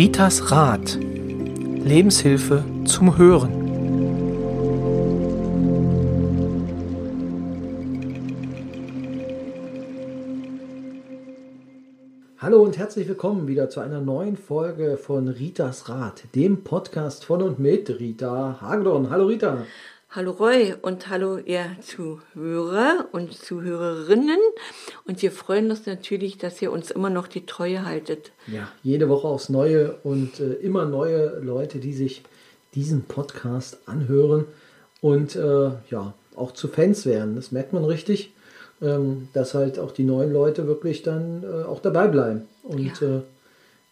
Ritas Rat. Lebenshilfe zum Hören. Hallo und herzlich willkommen wieder zu einer neuen Folge von Ritas Rat, dem Podcast von und mit Rita Hagedorn. Hallo Rita. Hallo Roy und hallo ihr Zuhörer und Zuhörerinnen. Und wir freuen uns natürlich, dass ihr uns immer noch die Treue haltet. Ja, jede Woche aufs Neue und äh, immer neue Leute, die sich diesen Podcast anhören und äh, ja, auch zu Fans werden. Das merkt man richtig, ähm, dass halt auch die neuen Leute wirklich dann äh, auch dabei bleiben. Und ja. Äh,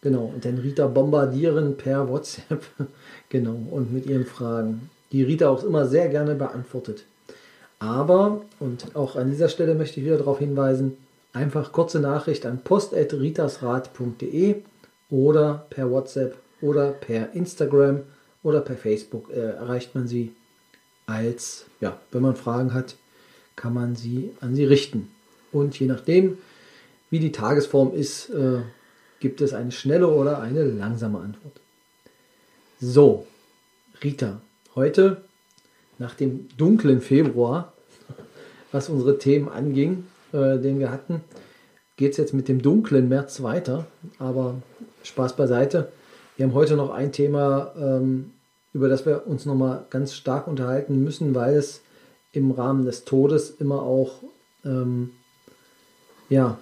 genau, und dann Rita bombardieren per WhatsApp. genau, und mit ihren Fragen die Rita auch immer sehr gerne beantwortet. Aber, und auch an dieser Stelle möchte ich wieder darauf hinweisen, einfach kurze Nachricht an post.ritasrat.de oder per WhatsApp oder per Instagram oder per Facebook äh, erreicht man sie als, ja, wenn man Fragen hat, kann man sie an sie richten. Und je nachdem, wie die Tagesform ist, äh, gibt es eine schnelle oder eine langsame Antwort. So, Rita, heute, nach dem dunklen Februar, was unsere Themen anging, äh, den wir hatten, geht es jetzt mit dem dunklen März weiter. Aber Spaß beiseite. Wir haben heute noch ein Thema, ähm, über das wir uns nochmal ganz stark unterhalten müssen, weil es im Rahmen des Todes immer auch ähm, ja,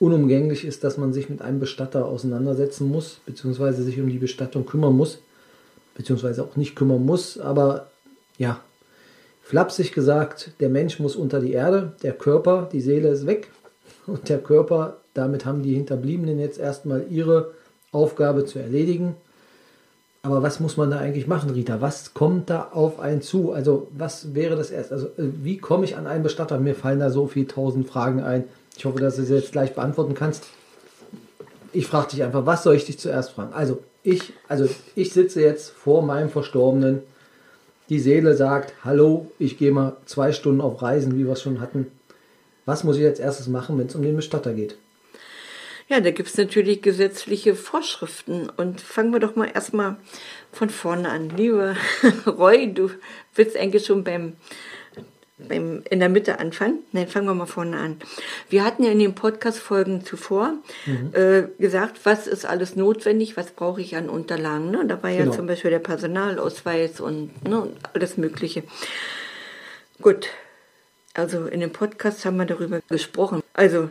unumgänglich ist, dass man sich mit einem Bestatter auseinandersetzen muss, beziehungsweise sich um die Bestattung kümmern muss beziehungsweise auch nicht kümmern muss. Aber ja, flapsig gesagt, der Mensch muss unter die Erde, der Körper, die Seele ist weg und der Körper, damit haben die Hinterbliebenen jetzt erstmal ihre Aufgabe zu erledigen. Aber was muss man da eigentlich machen, Rita? Was kommt da auf einen zu? Also was wäre das erst? Also äh, wie komme ich an einen Bestatter? Mir fallen da so viele tausend Fragen ein. Ich hoffe, dass du sie jetzt gleich beantworten kannst. Ich frage dich einfach, was soll ich dich zuerst fragen? Also ich, also ich sitze jetzt vor meinem Verstorbenen. Die Seele sagt, hallo, ich gehe mal zwei Stunden auf Reisen, wie wir es schon hatten. Was muss ich als erstes machen, wenn es um den Bestatter geht? Ja, da gibt es natürlich gesetzliche Vorschriften. Und fangen wir doch mal erstmal von vorne an. Lieber Roy, du bist eigentlich schon beim beim, in der Mitte anfangen? Nein, fangen wir mal vorne an. Wir hatten ja in den Podcast-Folgen zuvor mhm. äh, gesagt, was ist alles notwendig, was brauche ich an Unterlagen. Ne? Da war ja genau. zum Beispiel der Personalausweis und, ne, und alles Mögliche. Gut, also in dem Podcast haben wir darüber gesprochen. Also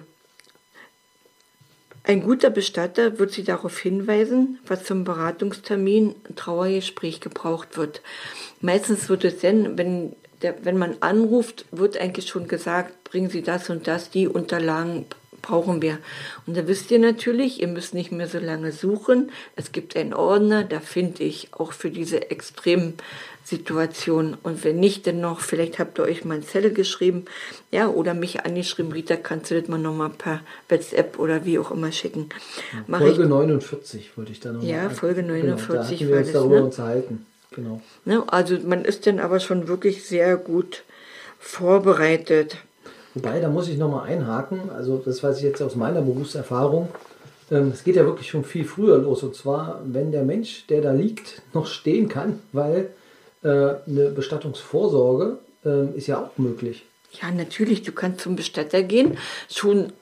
ein guter Bestatter wird Sie darauf hinweisen, was zum Beratungstermin Trauergespräch gebraucht wird. Meistens wird es dann, wenn der, wenn man anruft, wird eigentlich schon gesagt, bringen Sie das und das, die Unterlagen brauchen wir. Und da wisst ihr natürlich, ihr müsst nicht mehr so lange suchen. Es gibt einen Ordner, da finde ich auch für diese extremen Situationen. Und wenn nicht, dann noch, vielleicht habt ihr euch mal eine Zelle geschrieben, ja, oder mich angeschrieben, Rita, kannst du das mal nochmal per WhatsApp oder wie auch immer schicken. Mach Folge ich, 49 wollte ich da nochmal. Ja, Folge 49 genau, da wir uns darüber ne? unterhalten. Genau. Ne, also man ist dann aber schon wirklich sehr gut vorbereitet. Wobei, da muss ich nochmal einhaken, also das weiß ich jetzt aus meiner Berufserfahrung, ähm, es geht ja wirklich schon viel früher los. Und zwar, wenn der Mensch, der da liegt, noch stehen kann, weil äh, eine Bestattungsvorsorge äh, ist ja auch möglich. Ja, natürlich, du kannst zum Bestatter gehen, schon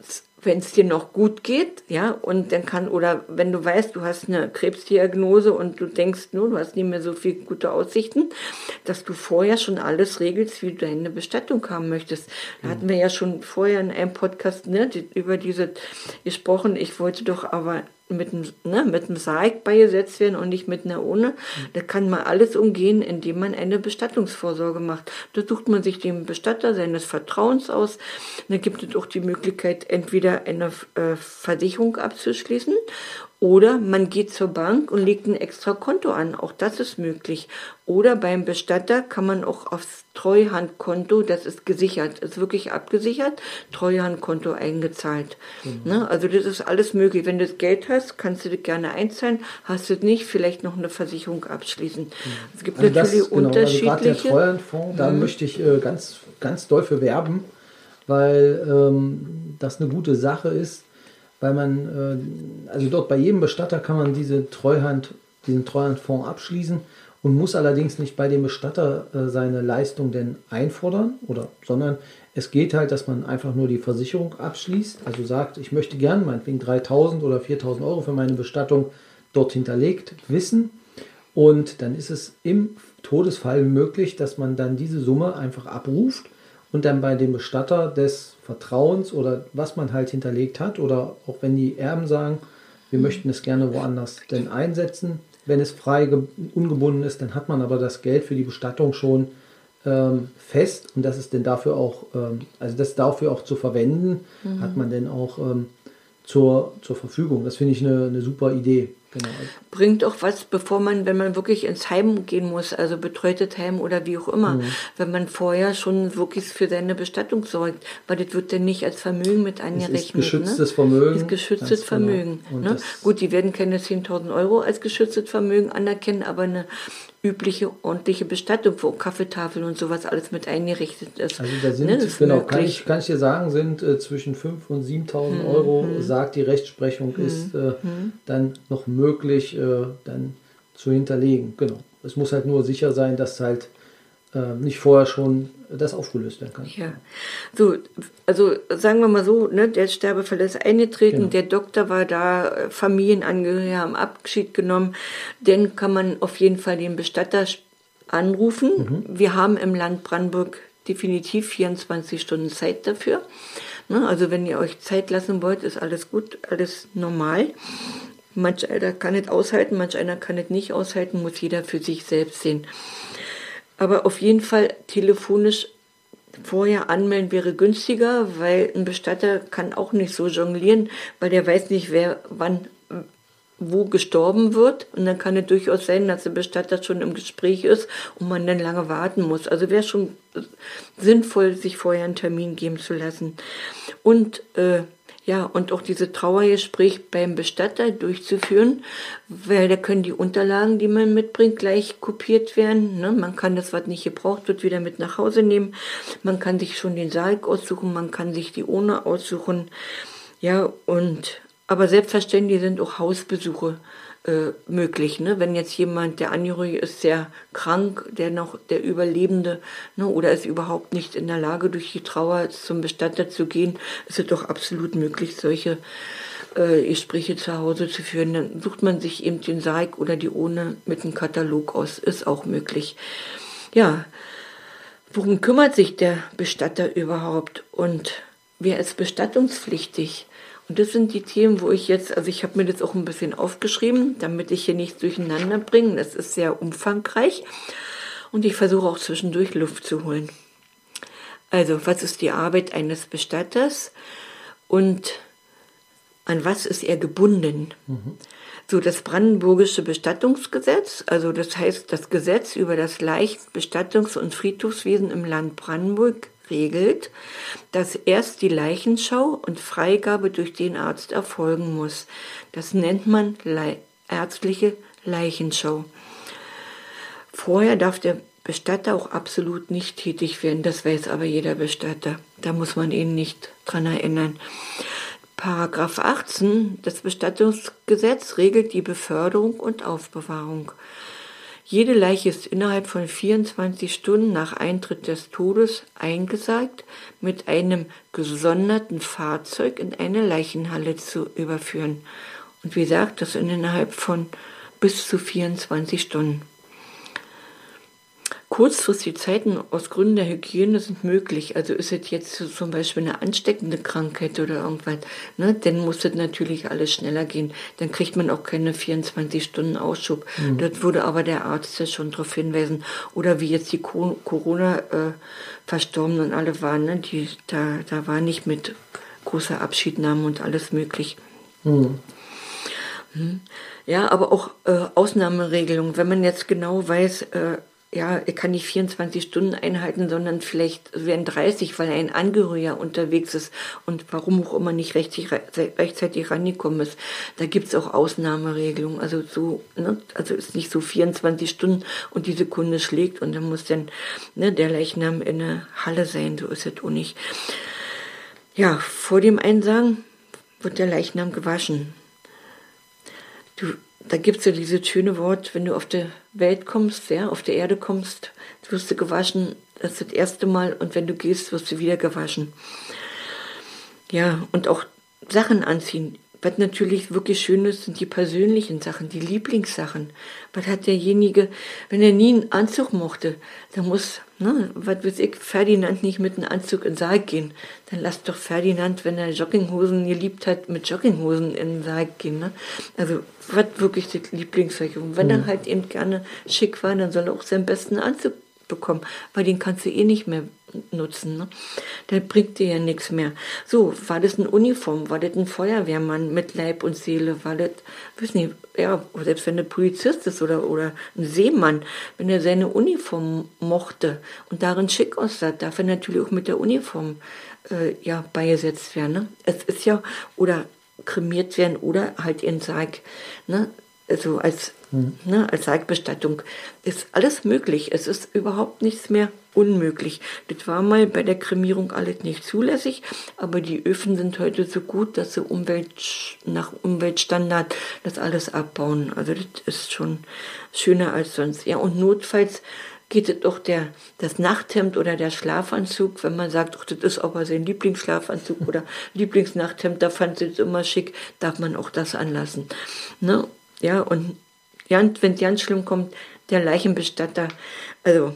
wenn es dir noch gut geht, ja, und dann kann, oder wenn du weißt, du hast eine Krebsdiagnose und du denkst, nur, du hast nicht mehr so viel gute Aussichten, dass du vorher schon alles regelst, wie du deine Bestattung haben möchtest. Da hatten wir ja schon vorher in einem Podcast ne, über diese gesprochen. Ich wollte doch aber mit einem, ne, mit einem Sarg beigesetzt werden und nicht mit einer Urne. Da kann man alles umgehen, indem man eine Bestattungsvorsorge macht. Da sucht man sich den Bestatter seines Vertrauens aus. Da gibt es auch die Möglichkeit, entweder eine äh, Versicherung abzuschließen oder man geht zur Bank und legt ein extra Konto an. Auch das ist möglich. Oder beim Bestatter kann man auch aufs Treuhandkonto, das ist gesichert, ist wirklich abgesichert, Treuhandkonto eingezahlt. Mhm. Ne? Also das ist alles möglich. Wenn du das Geld hast, kannst du das gerne einzahlen. Hast du es nicht, vielleicht noch eine Versicherung abschließen. Mhm. Es gibt also natürlich das, genau, unterschiedliche. Also der Treuhandfonds, da mhm. möchte ich äh, ganz, ganz doll für werben, weil ähm, das eine gute Sache ist weil man, äh, also dort bei jedem Bestatter kann man diese Treuhand, diesen Treuhandfonds abschließen und muss allerdings nicht bei dem Bestatter äh, seine Leistung denn einfordern, oder, sondern es geht halt, dass man einfach nur die Versicherung abschließt, also sagt, ich möchte gern meinetwegen 3000 oder 4000 Euro für meine Bestattung dort hinterlegt wissen. Und dann ist es im Todesfall möglich, dass man dann diese Summe einfach abruft und dann bei dem Bestatter des Vertrauens oder was man halt hinterlegt hat oder auch wenn die Erben sagen, wir mhm. möchten es gerne woanders denn einsetzen, wenn es frei ungebunden ist, dann hat man aber das Geld für die Bestattung schon ähm, fest und das ist denn dafür auch, ähm, also das dafür auch zu verwenden, mhm. hat man denn auch ähm, zur, zur Verfügung. Das finde ich eine, eine super Idee. Genau. Bringt auch was, bevor man, wenn man wirklich ins Heim gehen muss, also betreutes Heim oder wie auch immer, mhm. wenn man vorher schon wirklich für seine Bestattung sorgt, weil das wird dann nicht als Vermögen mit angerechnet. Das ist geschütztes ne? Vermögen. Ist geschütztes genau. Vermögen. Genau. Ne? Gut, die werden keine 10.000 Euro als geschütztes Vermögen anerkennen, aber eine übliche, ordentliche Bestattung, wo Kaffeetafeln und sowas alles mit eingerichtet ist. Also da sind, ne, genau, kann ich, kann ich dir sagen, sind äh, zwischen 5.000 und 7.000 hm, Euro, hm. sagt die Rechtsprechung, hm, ist äh, hm. dann noch möglich, äh, dann zu hinterlegen. Genau. Es muss halt nur sicher sein, dass halt äh, nicht vorher schon das aufgelöst werden kann. Ja, so, also sagen wir mal so, ne, der Sterbefall ist eingetreten, genau. der Doktor war da, Familienangehörige haben Abschied genommen, dann kann man auf jeden Fall den Bestatter anrufen. Mhm. Wir haben im Land Brandenburg definitiv 24 Stunden Zeit dafür. Ne, also wenn ihr euch Zeit lassen wollt, ist alles gut, alles normal. Manch einer kann es aushalten, manch einer kann es nicht aushalten, muss jeder für sich selbst sehen. Aber auf jeden Fall telefonisch vorher anmelden wäre günstiger, weil ein Bestatter kann auch nicht so jonglieren, weil der weiß nicht, wer wann wo gestorben wird. Und dann kann es durchaus sein, dass der Bestatter schon im Gespräch ist und man dann lange warten muss. Also wäre schon sinnvoll, sich vorher einen Termin geben zu lassen. Und äh, ja, und auch diese Trauergespräch beim Bestatter durchzuführen, weil da können die Unterlagen, die man mitbringt, gleich kopiert werden. Ne? Man kann das, was nicht gebraucht wird, wieder mit nach Hause nehmen. Man kann sich schon den Sarg aussuchen, man kann sich die Urne aussuchen. Ja, und aber selbstverständlich sind auch Hausbesuche äh, möglich. Ne? Wenn jetzt jemand, der Angehörige ist, sehr krank, der noch der Überlebende ne, oder ist überhaupt nicht in der Lage, durch die Trauer zum Bestatter zu gehen, ist es doch absolut möglich, solche äh, Gespräche zu Hause zu führen. Dann sucht man sich eben den Sarg oder die Ohne mit einem Katalog aus, ist auch möglich. Ja, worum kümmert sich der Bestatter überhaupt und wer ist bestattungspflichtig? Und das sind die Themen, wo ich jetzt, also ich habe mir das auch ein bisschen aufgeschrieben, damit ich hier nichts durcheinander bringe. Das ist sehr umfangreich. Und ich versuche auch zwischendurch Luft zu holen. Also, was ist die Arbeit eines Bestatters und an was ist er gebunden? Mhm. So, das Brandenburgische Bestattungsgesetz, also das heißt das Gesetz über das Leicht-, Bestattungs- und Friedhofswesen im Land Brandenburg, regelt, dass erst die Leichenschau und Freigabe durch den Arzt erfolgen muss. Das nennt man Le ärztliche Leichenschau. Vorher darf der Bestatter auch absolut nicht tätig werden, das weiß aber jeder Bestatter. Da muss man ihn nicht dran erinnern. Paragraph 18 des Bestattungsgesetzes regelt die Beförderung und Aufbewahrung. Jede Leiche ist innerhalb von 24 Stunden nach Eintritt des Todes eingesagt, mit einem gesonderten Fahrzeug in eine Leichenhalle zu überführen. Und wie gesagt, das innerhalb von bis zu 24 Stunden. Kurzfristige Zeiten aus Gründen der Hygiene sind möglich. Also ist es jetzt zum Beispiel eine ansteckende Krankheit oder irgendwas, ne, dann muss es natürlich alles schneller gehen. Dann kriegt man auch keine 24 Stunden Ausschub. Mhm. Das würde aber der Arzt ja schon darauf hinweisen. Oder wie jetzt die Corona-Verstorbenen äh, alle waren, ne, die, da, da war nicht mit großer Abschiednahme und alles möglich. Mhm. Hm. Ja, aber auch äh, Ausnahmeregelungen. Wenn man jetzt genau weiß, äh, ja, er kann nicht 24 Stunden einhalten, sondern vielleicht werden 30, weil ein Angehöriger unterwegs ist und warum auch immer nicht rechtzeitig, rechtzeitig rangekommen ist. Da gibt's auch Ausnahmeregelungen. Also so, ne, also ist nicht so 24 Stunden und die Sekunde schlägt und dann muss dann ne, der Leichnam in der Halle sein. So ist es auch nicht. Ja, vor dem Einsagen wird der Leichnam gewaschen. Du, da gibt es ja dieses schöne Wort, wenn du auf der Welt kommst, ja, auf der Erde kommst, wirst du gewaschen, das ist das erste Mal, und wenn du gehst, wirst du wieder gewaschen. Ja, und auch Sachen anziehen. Was natürlich wirklich schön ist, sind die persönlichen Sachen, die Lieblingssachen. Was hat derjenige, wenn er nie einen Anzug mochte, dann muss, ne, was weiß ich, Ferdinand nicht mit einem Anzug in den Saal gehen. Dann lass doch Ferdinand, wenn er Jogginghosen geliebt hat, mit Jogginghosen in den Saal gehen. Ne? Also, was wirklich das Lieblingszeug. Und wenn mhm. er halt eben gerne schick war, dann soll er auch seinen besten Anzug bekommen, weil den kannst du eh nicht mehr nutzen. Ne? Der bringt dir ja nichts mehr. So, war das eine Uniform? War das ein Feuerwehrmann mit Leib und Seele? War das, weiß nicht, ja, selbst wenn der Polizist ist oder, oder ein Seemann, wenn er seine Uniform mochte und darin schick aussah, darf er natürlich auch mit der Uniform äh, ja, beigesetzt werden. Ne? Es ist ja, oder kremiert werden oder halt in Sarg. Ne? Also als Mhm. Ne, als Sargbestattung ist alles möglich. Es ist überhaupt nichts mehr unmöglich. Das war mal bei der Kremierung alles nicht zulässig, aber die Öfen sind heute so gut, dass sie Umwelt, nach Umweltstandard das alles abbauen. Also das ist schon schöner als sonst. Ja, und notfalls geht es doch der, das Nachthemd oder der Schlafanzug, wenn man sagt, ach, das ist aber sein Lieblingsschlafanzug oder Lieblingsnachthemd, da fand sie es immer schick, darf man auch das anlassen. Ne? Ja, und wenn es ganz schlimm kommt, der Leichenbestatter, also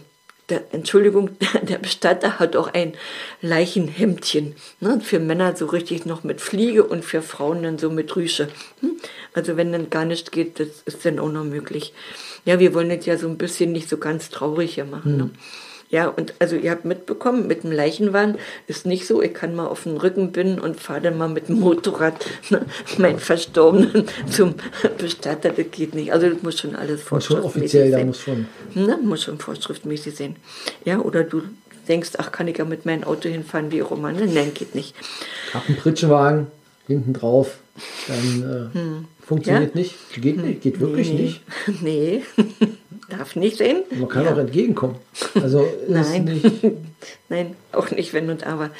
der, Entschuldigung, der Bestatter hat auch ein Leichenhemdchen. Ne? Für Männer so richtig noch mit Fliege und für Frauen dann so mit Rüsche. Hm? Also wenn dann gar nichts geht, das ist dann auch noch möglich. Ja, wir wollen das ja so ein bisschen nicht so ganz traurig hier machen. Hm. Ja, und also ihr habt mitbekommen, mit dem Leichenwagen ist nicht so, ich kann mal auf den Rücken binden und fahre dann mal mit dem Motorrad ne, meinen Verstorbenen zum Bestatter, das geht nicht. Also das muss schon alles vorschriftmäßig sein. Da muss schon. Ne, muss schon vorschriftmäßig sein. Ja, oder du denkst, ach, kann ich ja mit meinem Auto hinfahren, wie auch immer. Ne? Nein, geht nicht. Ich habe einen Pritschenwagen hinten drauf, dann äh, hm. funktioniert ja? nicht. Geht nicht, geht wirklich nee. nicht. Nee. Darf nicht sein. Man kann ja. auch entgegenkommen. Also Nein. Nicht Nein, auch nicht, wenn uns aber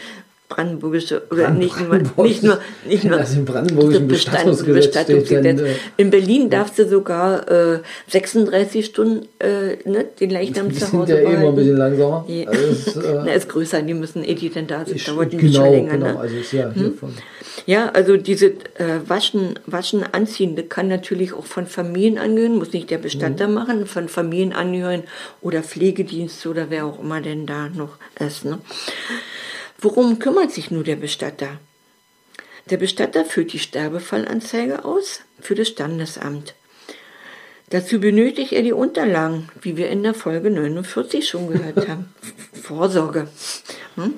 brandenburgische oder Brand nicht nur nicht nur nicht nur das im brandenburgischen Bestattungsgesetz, Bestattungsgesetz. Dann, äh, in Berlin darfst du sogar äh, 36 Stunden äh, ne, den Leichnam zu Hause sind ja eh immer ein bisschen langsamer. Ja. Also ist, äh, Na, ist größer, die müssen eh die denn da sind, dauert die genau, schon länger. Genau, ne? also ist ja hm? Ja, also diese äh, Waschen, Waschen, Anziehen, das kann natürlich auch von Familienangehörigen, muss nicht der Bestatter mhm. machen, von Familienangehörigen oder Pflegedienst oder wer auch immer denn da noch ist. Ne? Worum kümmert sich nur der Bestatter? Der Bestatter führt die Sterbefallanzeige aus für das Standesamt. Dazu benötigt er die Unterlagen, wie wir in der Folge 49 schon gehört haben. Vorsorge. Hm?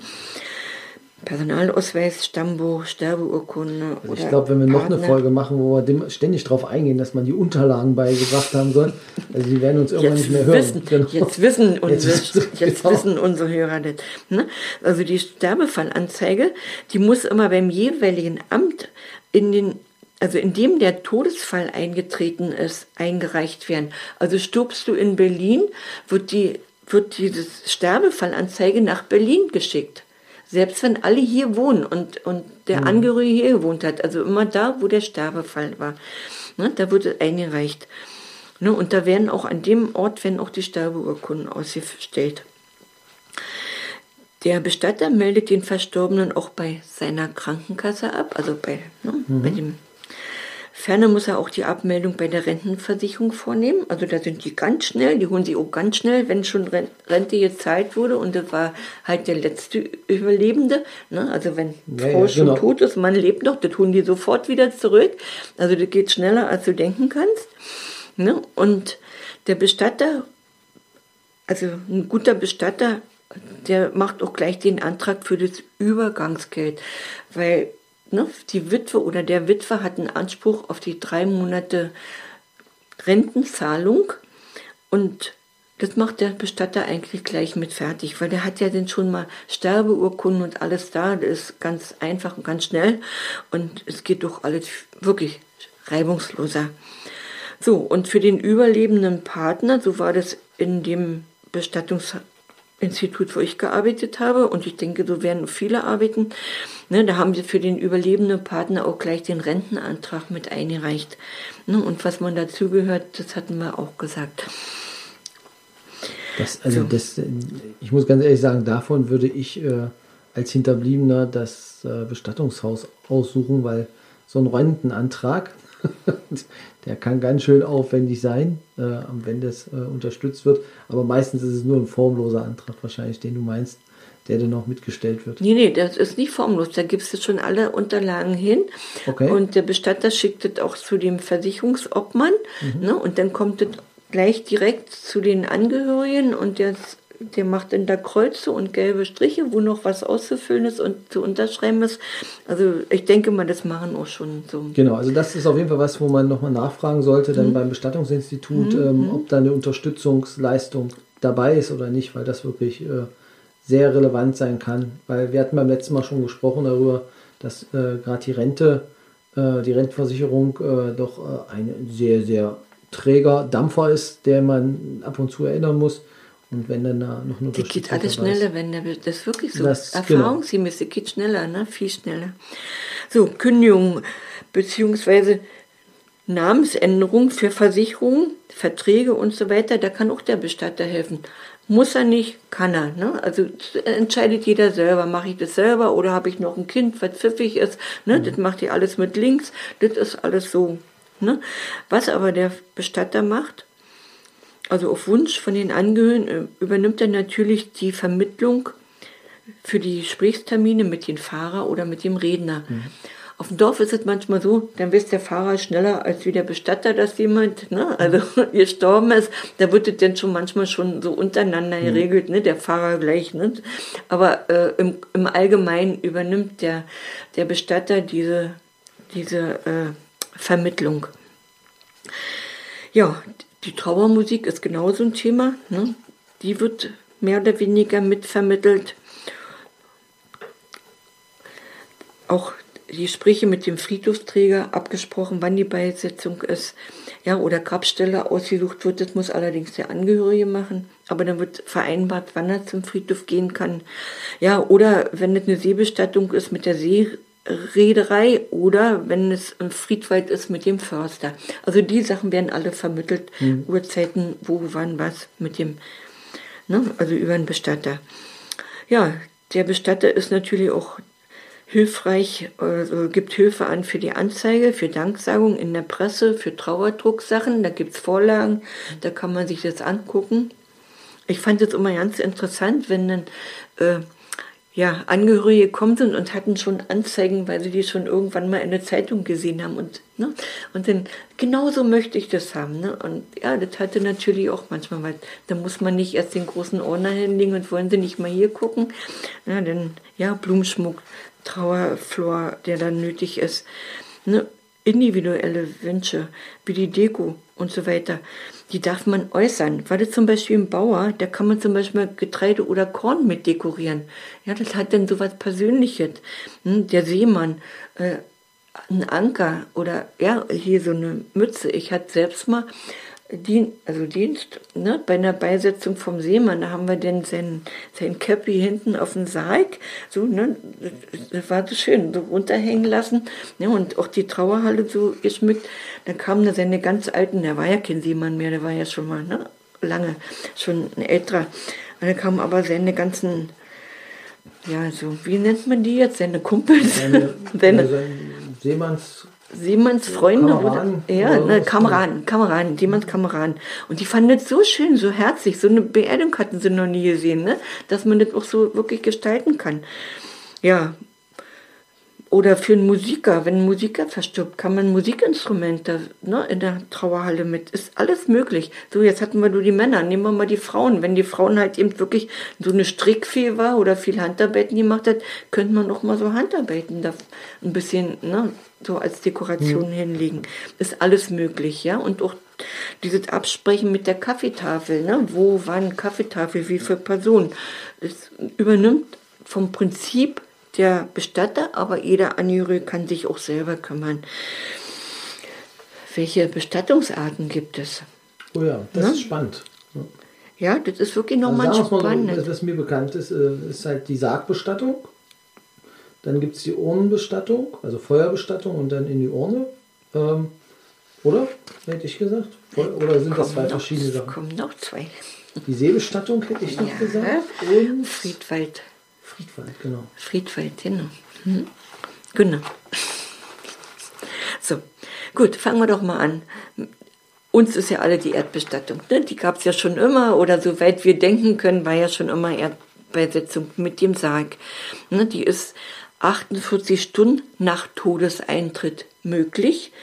Personalausweis, Stammbuch, Sterbeurkunde. Also ich glaube, wenn wir Partner. noch eine Folge machen, wo wir ständig darauf eingehen, dass man die Unterlagen beigebracht haben soll, also die werden uns irgendwann jetzt nicht mehr hören. Wissen, genau. Jetzt wissen unsere, jetzt, jetzt genau. wissen unsere Hörer das. Ne? Also die Sterbefallanzeige, die muss immer beim jeweiligen Amt in den also in dem der Todesfall eingetreten ist, eingereicht werden. Also stirbst du in Berlin, wird die wird diese Sterbefallanzeige nach Berlin geschickt. Selbst wenn alle hier wohnen und, und der mhm. Angehörige hier gewohnt hat, also immer da, wo der Sterbefall war, ne, da wurde eingereicht. Ne, und da werden auch an dem Ort werden auch die Sterbeurkunden ausgestellt. Der Bestatter meldet den Verstorbenen auch bei seiner Krankenkasse ab, also bei, ne, mhm. bei dem Ferner muss er auch die Abmeldung bei der Rentenversicherung vornehmen. Also da sind die ganz schnell, die holen sie auch ganz schnell, wenn schon Rente gezahlt wurde und das war halt der letzte Überlebende. Ne? Also wenn ja, Frau ja, schon genau. tot ist, Mann lebt noch, das holen die sofort wieder zurück. Also das geht schneller, als du denken kannst. Ne? Und der Bestatter, also ein guter Bestatter, der macht auch gleich den Antrag für das Übergangsgeld, weil ne, die Witwe oder der Witwe hat einen Anspruch auf die drei Monate Rentenzahlung und das macht der Bestatter eigentlich gleich mit fertig, weil der hat ja dann schon mal Sterbeurkunden und alles da. Das ist ganz einfach und ganz schnell und es geht doch alles wirklich reibungsloser. So, und für den überlebenden Partner, so war das in dem Bestattungs Institut, wo ich gearbeitet habe, und ich denke, so werden viele arbeiten, ne, da haben wir für den überlebenden Partner auch gleich den Rentenantrag mit eingereicht. Ne, und was man dazugehört, das hatten wir auch gesagt. Das, also so. das, ich muss ganz ehrlich sagen, davon würde ich äh, als Hinterbliebener das äh, Bestattungshaus aussuchen, weil so ein Rentenantrag, der kann ganz schön aufwendig sein, äh, wenn das äh, unterstützt wird. Aber meistens ist es nur ein formloser Antrag wahrscheinlich, den du meinst, der dann noch mitgestellt wird. Nee, nee, das ist nicht formlos. Da gibt es schon alle Unterlagen hin. Okay. Und der Bestatter schickt das auch zu dem Versicherungsobmann. Mhm. Ne, und dann kommt das gleich direkt zu den Angehörigen und der der macht dann da Kreuze und gelbe Striche, wo noch was auszufüllen ist und zu unterschreiben ist. Also ich denke mal, das machen auch schon so. Genau, also das ist auf jeden Fall was, wo man nochmal nachfragen sollte, dann mhm. beim Bestattungsinstitut, mhm. ähm, ob da eine Unterstützungsleistung dabei ist oder nicht, weil das wirklich äh, sehr relevant sein kann. Weil wir hatten beim letzten Mal schon gesprochen darüber, dass äh, gerade die Rente, äh, die Rentenversicherung äh, doch äh, ein sehr, sehr träger Dampfer ist, der man ab und zu erinnern muss. Und wenn dann da noch eine Die geht alles schneller, wenn der Das ist wirklich so. Das, Erfahrungsgemäß, genau. geht schneller, ne? viel schneller. So, Kündigung beziehungsweise Namensänderung für Versicherungen, Verträge und so weiter, da kann auch der Bestatter helfen. Muss er nicht, kann er. Ne? Also entscheidet jeder selber. Mache ich das selber oder habe ich noch ein Kind, was pfiffig ist? Ne? Mhm. Das macht ihr alles mit links. Das ist alles so. Ne? Was aber der Bestatter macht, also auf Wunsch von den Angehörigen äh, übernimmt er natürlich die Vermittlung für die Gesprächstermine mit dem Fahrer oder mit dem Redner. Mhm. Auf dem Dorf ist es manchmal so, dann weiß der Fahrer schneller als wie der Bestatter, dass jemand ne, also gestorben ist. Da wird es dann schon manchmal schon so untereinander mhm. geregelt, ne, der Fahrer gleich. Ne. Aber äh, im, im Allgemeinen übernimmt der, der Bestatter diese, diese äh, Vermittlung. Ja, die Trauermusik ist genauso ein Thema. Ne? Die wird mehr oder weniger mitvermittelt. Auch die Gespräche mit dem Friedhofsträger abgesprochen, wann die Beisetzung ist. Ja, oder Grabstelle ausgesucht wird, das muss allerdings der Angehörige machen. Aber dann wird vereinbart, wann er zum Friedhof gehen kann. Ja, oder wenn es eine Seebestattung ist mit der See Reederei oder wenn es im Friedwald ist mit dem Förster. Also die Sachen werden alle vermittelt, mhm. Uhrzeiten, wo, wann, was mit dem, ne, also über einen Bestatter. Ja, der Bestatter ist natürlich auch hilfreich, also gibt Hilfe an für die Anzeige, für Danksagung in der Presse, für Trauerdrucksachen, da gibt es Vorlagen, da kann man sich das angucken. Ich fand es immer ganz interessant, wenn dann äh, ja, Angehörige gekommen sind und hatten schon Anzeigen, weil sie die schon irgendwann mal in der Zeitung gesehen haben. Und, ne, und dann, genauso möchte ich das haben. Ne? Und ja, das hatte natürlich auch manchmal, weil da muss man nicht erst den großen Ordner hinlegen und wollen sie nicht mal hier gucken. Ja, denn, ja, Blumenschmuck, Trauerflor, der dann nötig ist. Ne? Individuelle Wünsche, wie die Deko und so weiter die darf man äußern. Weil das zum Beispiel im Bauer, da kann man zum Beispiel Getreide oder Korn mit dekorieren. Ja, das hat dann so was Persönliches. Hm, der Seemann, äh, ein Anker oder ja, hier so eine Mütze. Ich hatte selbst mal Dien, also Dienst, ne, bei einer Beisetzung vom Seemann, da haben wir dann sein, sein Käppi hinten auf dem Sarg, so, ne, das war so schön, so runterhängen lassen, ne, und auch die Trauerhalle so geschmückt. Dann kamen da seine ganz alten, der war ja kein Seemann mehr, der war ja schon mal, ne, lange, schon ein älterer. Und dann kamen aber seine ganzen, ja, so, wie nennt man die jetzt, seine Kumpels? Seine, seine, also Seemanns Siemens Freunde Kameraden, oder ja, ne, Kameraden, Kameraden, Siemens Kameraden. Und die fanden das so schön, so herzlich. So eine Beerdigung hatten sie noch nie gesehen, ne? dass man das auch so wirklich gestalten kann. Ja. Oder für einen Musiker, wenn ein Musiker verstirbt, kann man Musikinstrumente ne, in der Trauerhalle mit. Ist alles möglich. So, jetzt hatten wir nur die Männer, nehmen wir mal die Frauen. Wenn die Frauen halt eben wirklich so eine Strickfee war oder viel Handarbeiten gemacht hat, könnte man auch mal so Handarbeiten da ein bisschen ne, so als Dekoration mhm. hinlegen. Ist alles möglich, ja. Und auch dieses Absprechen mit der Kaffeetafel, ne? Wo, wann Kaffeetafel, wie viele Personen. Es übernimmt vom Prinzip der Bestatter, aber jeder Angehörige kann sich auch selber kümmern. Welche Bestattungsarten gibt es? Oh ja, das ne? ist spannend. Ja, das ist wirklich Also nochmal mal spannend. so, was mir bekannt ist, äh, ist halt die Sargbestattung. Dann gibt es die Urnenbestattung, also Feuerbestattung und dann in die Urne. Ähm, oder? Hätte ich gesagt? Oder sind das zwei noch- verschiedene Sachen? kommen noch zwei. Die Seebestattung hätte ich noch Ja. gesagt. Und Friedwald. Friedwald, genau. Friedwald, genau. Mhm. Genau. So, gut, fangen wir doch mal an. Uns ist ja alle die Erdbestattung. Ne? Die gab es ja schon immer oder soweit wir denken können, war ja schon immer Erdbeisetzung mit dem Sarg. Ne? Die ist 48 Stunden nach Todeseintritt möglich,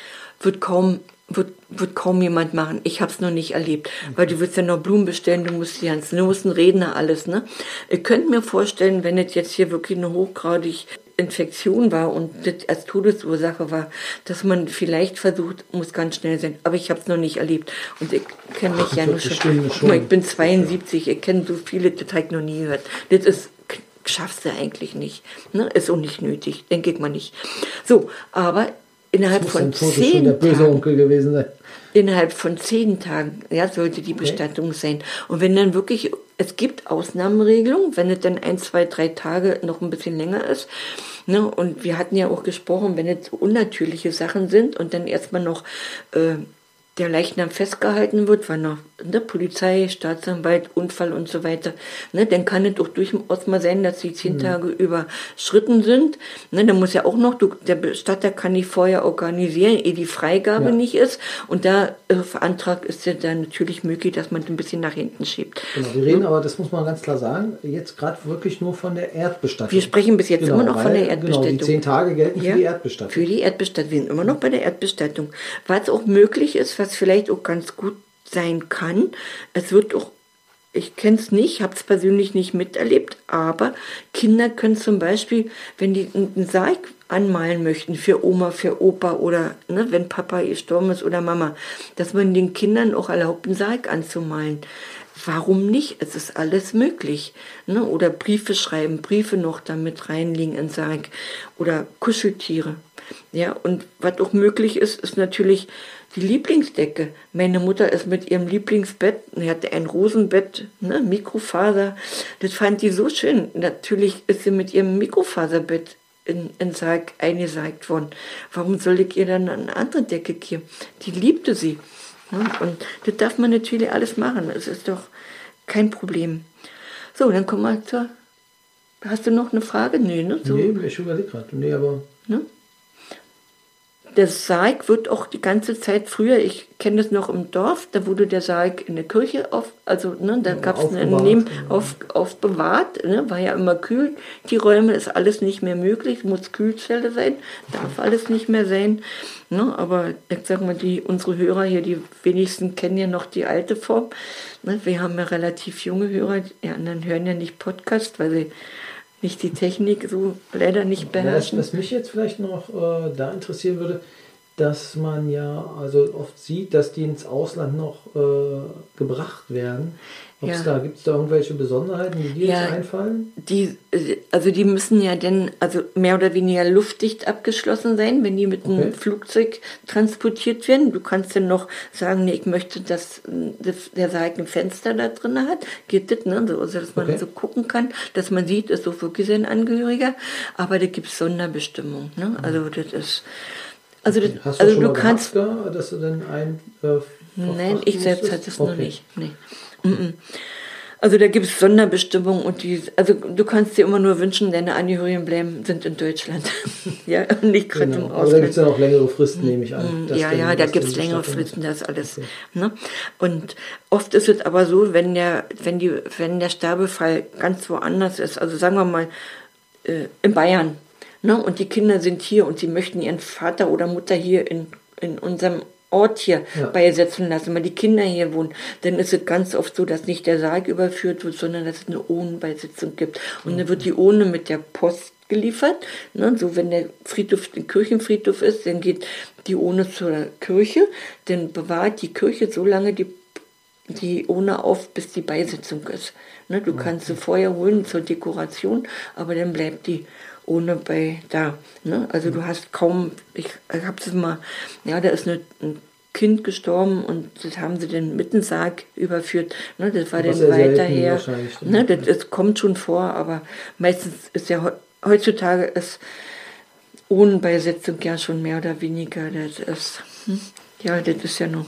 wird kaum wird, wird kaum jemand machen. Ich habe es noch nicht erlebt, weil du willst ja noch Blumen bestellen, du musst die ganzen, du musst einen Redner, alles. Ne? Ihr könnt mir vorstellen, wenn es jetzt hier wirklich eine hochgradig Infektion war und das als Todesursache war, dass man vielleicht versucht, muss ganz schnell sein. Aber ich habe es noch nicht erlebt. Und ich kenne mich ja nur 48 schon. Guck mal, schon. ich bin 72, ich kenne so viele, das habe ich noch nie gehört. Das ist schaffst du eigentlich nicht. Ne? Ist auch nicht nötig, denke ich mal nicht. So, aber innerhalb von zehn Tagen, innerhalb von zehn Tagen, ja, sollte die Bestattung sein. Und wenn dann wirklich, es gibt Ausnahmeregelungen, wenn es dann ein, zwei, drei Tage noch ein bisschen länger ist. Ne, und wir hatten ja auch gesprochen, wenn es unnatürliche Sachen sind und dann erstmal noch äh, der Leichnam festgehalten wird, weil noch ne, Polizei, Staatsanwalt, Unfall und so weiter, ne, dann kann es auch durchaus mal sein, dass die zehn Tage überschritten sind. Ne, dann muss ja auch noch, du, der Bestatter kann die vorher organisieren, ehe die Freigabe Ja. nicht ist. Und da äh, Antrag ist ja dann natürlich möglich, dass man ein bisschen nach hinten schiebt. Genau, wir reden aber, das muss man ganz klar sagen, jetzt gerade wirklich nur von der Erdbestattung. Wir sprechen bis jetzt Genau, immer noch von weil, der Erdbestattung. Genau, die zehn Tage gelten Ja, für die Erdbestattung. Für die Erdbestattung. Wir sind immer noch bei der Erdbestattung. Was auch möglich ist, was vielleicht auch ganz gut sein kann, es wird auch, ich kenne es nicht, habe es persönlich nicht miterlebt, aber Kinder können zum Beispiel, wenn die einen Sarg anmalen möchten für Oma, für Opa oder ne, wenn Papa gestorben ist oder Mama, dass man den Kindern auch erlaubt, einen Sarg anzumalen. Warum nicht? Es ist alles möglich. Ne? Oder Briefe schreiben, Briefe noch damit reinlegen in Sarg. Oder Kuscheltiere. Ja, und was auch möglich ist, ist natürlich die Lieblingsdecke. Meine Mutter ist mit ihrem Lieblingsbett, sie hatte ein Rosenbett, ne, Mikrofaser. Das fand die so schön. Natürlich ist sie mit ihrem Mikrofaserbett in, in Sarg eingesagt worden. Warum soll ich ihr dann eine andere Decke geben? Die liebte sie. Ja, und das darf man natürlich alles machen. Es ist doch kein Problem. So, dann kommen wir zur. Hast du noch eine Frage? Nee, ne? So, Nee, ich überlege gerade. Nee, aber ne? Der Sarg wird auch die ganze Zeit früher, ich kenne das noch im Dorf, da wurde der Sarg in der Kirche auf, also ne, da gab es eine aufbewahrt, Neben, auf, aufbewahrt, ne, war ja immer kühl. Die Räume ist alles nicht mehr möglich, muss Kühlzelle sein, darf alles nicht mehr sein. Ne, aber ich sag mal, die, unsere Hörer hier, die wenigsten kennen ja noch die alte Form. Ne, wir haben ja relativ junge Hörer, die anderen hören ja nicht Podcast, weil sie nicht die Technik so leider nicht Ja, was, beherrschen. was mich jetzt vielleicht noch äh, da interessieren würde, dass man ja also oft sieht, dass die ins Ausland noch äh, gebracht werden. Ob's Ja. da, Gibt es da irgendwelche Besonderheiten, die dir Ja. jetzt einfallen? Die, also die müssen ja dann, also mehr oder weniger luftdicht abgeschlossen sein, wenn die mit Okay. einem Flugzeug transportiert werden. Du kannst dann noch sagen, nee, ich möchte, dass das- der Sarg ein Fenster da drin hat. Geht das, ne? So, also, dass man Okay. so gucken kann, dass man sieht, ist so wirklich sein Angehöriger. Aber da gibt es Sonderbestimmungen, ne? Also das ist, also, das, Hast du also du kannst, gehabt, da, dass du dann ein äh, Nein, ich selbst musstest? hatte es noch Okay. nicht. Nee. Also da gibt es Sonderbestimmungen und die, also du kannst dir immer nur wünschen, deine Angehörigen bleiben, sind in Deutschland. ja, und nicht gerade Genau. im Aber da gibt es Ausland. ja noch längere Fristen, nehme ich an. dass Ja, dann- ja, da gibt es längere Fristen, das alles. Ne? Und oft ist es aber so, wenn der, wenn die, wenn der Sterbefall ganz woanders ist, also sagen wir mal äh, in Bayern, ne? und die Kinder sind hier und sie möchten ihren Vater oder Mutter hier in, in unserem Ort hier Ja. beisetzen lassen, weil die Kinder hier wohnen, dann ist es ganz oft so, dass nicht der Sarg überführt wird, sondern dass es eine Ohnenbeisitzung gibt. Und dann wird die Ohne mit der Post geliefert. Ne? So wenn der Friedhof, der Kirchenfriedhof ist, dann geht die Ohne zur Kirche, dann bewahrt die Kirche so lange die die ohne auf, bis die Beisitzung ist. Ne, du kannst sie vorher holen zur Dekoration, aber dann bleibt die ohne bei da. Ne? Also du hast kaum, ich, ich habe es mal, ja, da ist eine, ein Kind gestorben und das haben sie den Mittensarg überführt. Ne, das war Was dann weiter her. Ne, das, das kommt schon vor, aber meistens ist ja heu- heutzutage ist Ohnenbeisetzung ja schon mehr oder weniger. Das ist, hm, ja, das ist ja nur,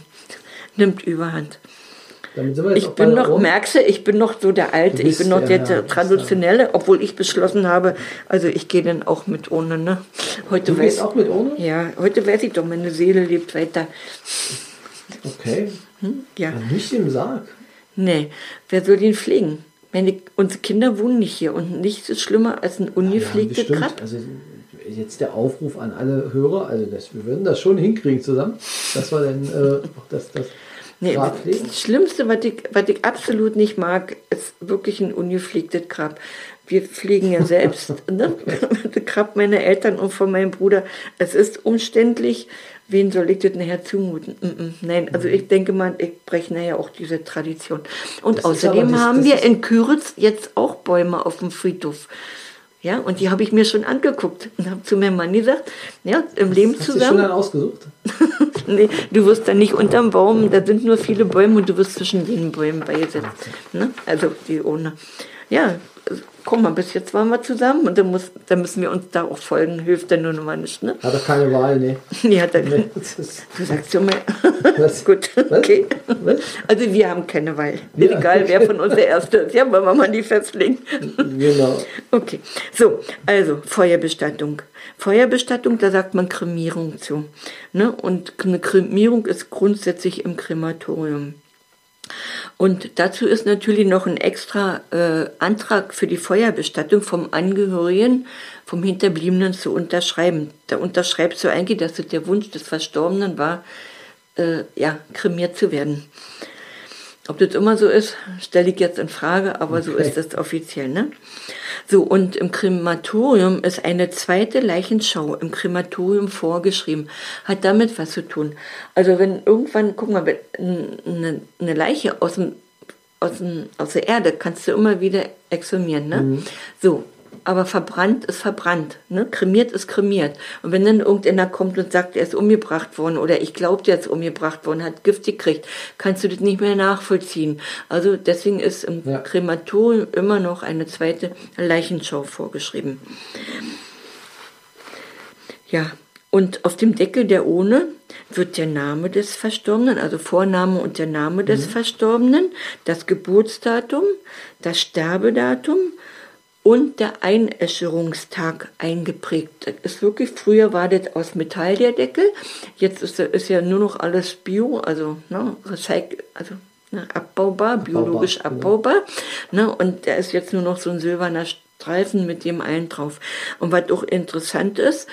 nimmt überhand. Damit sind wir jetzt Ich bin der noch, Ohren. merkst du, ich bin noch so der Alte, ich bin noch der- der, ja, Traditionelle, obwohl ich beschlossen habe, also ich gehe dann auch mit ohne, ne? Heute Du gehst weiß, auch mit ohne? ja, heute weiß ich doch, meine Seele lebt weiter. Okay. Ja, Ja, nicht im Sarg. nee, wer soll ihn pflegen? Meine, unsere Kinder wohnen nicht hier und nichts ist schlimmer als ein Ja, ungepflegter bestimmt. Grab. Also jetzt der Aufruf an alle Hörer, also das, wir würden das schon hinkriegen zusammen, dass wir dann äh, das, das Nee, das Schlimmste, was ich, was ich absolut nicht mag, ist wirklich ein ungepflegtes Grab. Wir pflegen ja selbst ne? das Grab meiner Eltern und von meinem Bruder. Es ist umständlich. Wen soll ich das nachher zumuten? Mm -mm. Nein, also ich denke mal, ich breche nachher auch diese Tradition. Und Das außerdem das- haben wir in Küritz jetzt auch Bäume auf dem Friedhof. Ja, und die habe ich mir schon angeguckt und habe zu meinem Mann gesagt, ja, im Leben Hast du zusammen. schon einen ausgesucht? Nee, du wirst da nicht unterm Baum, da sind nur viele Bäume und du wirst zwischen den Bäumen beigesetzt. Ne? Also die ohne. Ja, komm mal, bis jetzt waren wir zusammen und dann, muss, dann müssen wir uns da auch folgen, hilft dann nur noch mal nicht. Ne? Hat er keine Wahl, ne? Ja, Nee, das ist- Du sagst schon mal. Was? Gut, Was? okay. Was? Also wir haben keine Wahl. Ja. egal, wer von uns der Erste ist. Ja, wollen wir mal nicht festlegen. Genau. Okay, so, also Feuerbestattung. Feuerbestattung, da sagt man Kremierung zu. Ne? Und eine Kremierung ist grundsätzlich im Krematorium. Und dazu ist natürlich noch ein extra äh, Antrag für die Feuerbestattung vom Angehörigen, vom Hinterbliebenen zu unterschreiben. Da unterschreibst du eigentlich, dass es der Wunsch des Verstorbenen war, äh, ja, kremiert zu werden. Ob das immer so ist, stelle ich jetzt in Frage, aber so Okay. ist das offiziell, ne? So, und im Krematorium ist eine zweite Leichenschau im Krematorium vorgeschrieben. Hat damit was zu tun. Also wenn irgendwann, guck mal, eine, eine Leiche aus dem aus, dem, aus der Erde kannst du immer wieder exhumieren, ne? So, aber verbrannt ist verbrannt, ne? Kremiert ist kremiert. Und wenn dann irgendeiner kommt und sagt, er ist umgebracht worden oder ich glaube, der ist umgebracht worden, hat Gift gekriegt, kannst du das nicht mehr nachvollziehen. Also deswegen ist im Ja. Krematorium immer noch eine zweite Leichenschau vorgeschrieben. Ja, und auf dem Deckel der Urne wird der Name des Verstorbenen, also Vorname und der Name des Verstorbenen, das Geburtsdatum, das Sterbedatum und der Einäscherungstag eingeprägt. Das ist wirklich, früher war das aus Metall der Deckel, jetzt ist, ist ja nur noch alles Bio, also ne, recyc also ne, abbaubar, biologisch abbaubar. Ne, und da ist jetzt nur noch so ein silberner Streifen mit dem einen drauf. Und was auch interessant ist,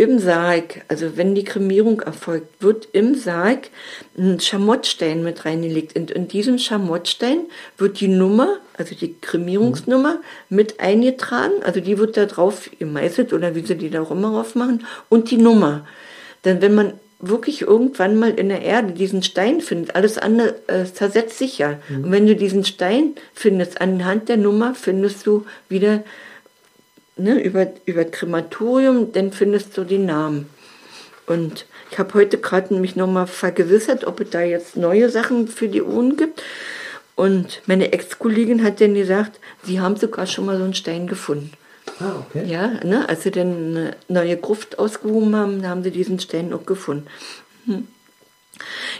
im Sarg, also wenn die Kremierung erfolgt, wird im Sarg ein Schamottstein mit reingelegt. Und in diesem Schamottstein wird die Nummer, also die Kremierungsnummer, mit eingetragen. Also die wird da drauf gemeißelt oder wie sie die da auch immer drauf machen. Und die Nummer. Denn wenn man wirklich irgendwann mal in der Erde diesen Stein findet, alles andere äh, zersetzt sich ja. Und wenn du diesen Stein findest, anhand der Nummer findest du wieder ne, über, über Krematorium, dann findest du den Namen. Und ich habe heute gerade mich nochmal vergewissert, ob es da jetzt neue Sachen für die Urnen gibt. Und meine Ex-Kollegin hat dann gesagt, sie haben sogar schon mal so einen Stein gefunden. Ah, okay. Ja, ne, als sie dann eine neue Gruft ausgehoben haben, da haben sie diesen Stein auch gefunden. Hm.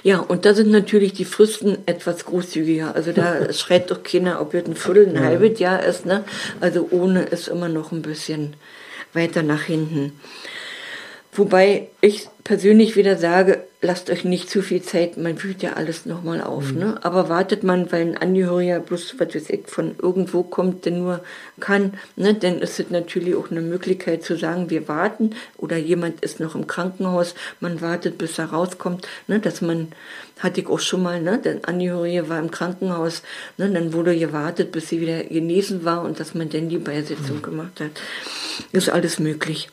Ja, und da sind natürlich die Fristen etwas großzügiger. Also da schreit doch keiner, ob jetzt ein Viertel, ein halbes Jahr ist. Ne? Also ohne ist immer noch ein bisschen weiter nach hinten. Wobei ich persönlich wieder sage, lasst euch nicht zu viel Zeit, man wühlt ja alles nochmal auf. Ne? Aber wartet man, weil ein Angehöriger bloß, was weiß ich, von irgendwo kommt, der nur kann, ne? dann ist es natürlich auch eine Möglichkeit zu sagen, wir warten oder jemand ist noch im Krankenhaus, man wartet, bis er rauskommt, ne? dass man, hatte ich auch schon mal, ne? der Angehörige war im Krankenhaus, ne? dann wurde gewartet, bis sie wieder genesen war und dass man dann die Beisetzung gemacht hat. Ist alles möglich.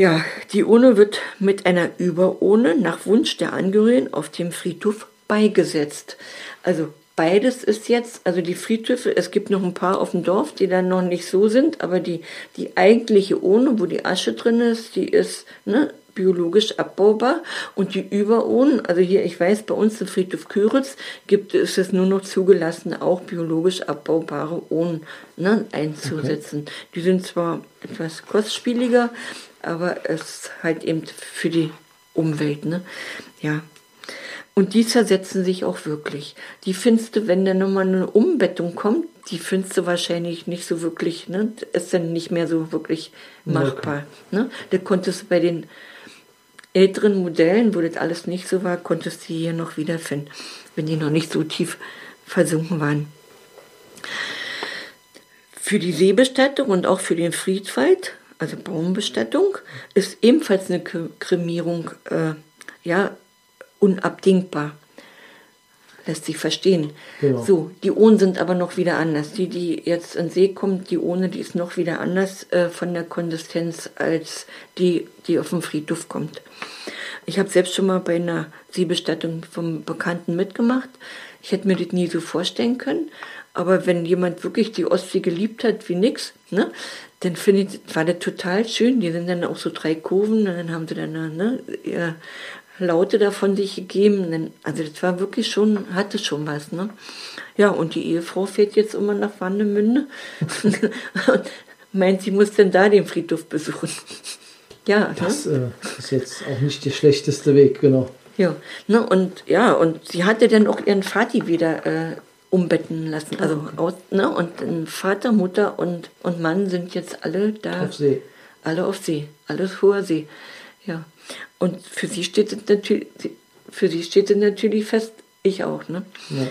Ja, die Urne wird mit einer Überurne nach Wunsch der Angehörigen auf dem Friedhof beigesetzt. Also beides ist jetzt, also die Friedhöfe, es gibt noch ein paar auf dem Dorf, die dann noch nicht so sind, aber die, die eigentliche Urne, wo die Asche drin ist, die ist ne, biologisch abbaubar und die Überohren, also hier, ich weiß, bei uns im Friedhof Küritz gibt es es nur noch zugelassen, auch biologisch abbaubare Ohnen ne, einzusetzen. Okay. Die sind zwar etwas kostspieliger, aber es halt eben für die Umwelt, ne? Ja. Und die zersetzen sich auch wirklich. Die findest du, wenn da nochmal eine Umbettung kommt, die findest du wahrscheinlich nicht so wirklich, ne? Ist dann nicht mehr so wirklich machbar. Okay. Ne? Da konntest du bei den älteren Modellen, wo das alles nicht so war, konntest du hier noch wiederfinden, wenn die noch nicht so tief versunken waren. Für die Seebestattung und auch für den Friedwald, also Baumbestattung, ist ebenfalls eine Kremierung äh, ja, unabdingbar lässt sich verstehen. Genau. So, die Ohnen sind aber noch wieder anders. Die, die jetzt in See kommt, die Ohne, die ist noch wieder anders äh, von der Konsistenz als die, die auf dem Friedhof kommt. Ich habe selbst schon mal bei einer Seebestattung vom Bekannten mitgemacht. Ich hätte mir das nie so vorstellen können. Aber wenn jemand wirklich die Ostsee geliebt hat wie nix, ne, dann finde ich, war das total schön. Die sind dann auch so drei Kurven und dann haben sie dann ne, Laute davon sich gegeben. Also das war wirklich schon, hatte schon was. Ne? Ja, und die Ehefrau fährt jetzt immer nach Warnemünde und meint, sie muss denn da den Friedhof besuchen. ja. Ne? Das ne? äh, ist jetzt auch nicht der schlechteste Weg, genau. Ja, ne, und ja, und sie hatte dann auch ihren Vati wieder äh, umbetten lassen. Also okay. aus, ne, und Vater, Mutter und, und Mann sind jetzt alle da. Auf See. Alle auf See, alles hoher See. Ja. Und für sie steht es natürlich, für sie steht es natürlich fest, ich auch, ne? Ja.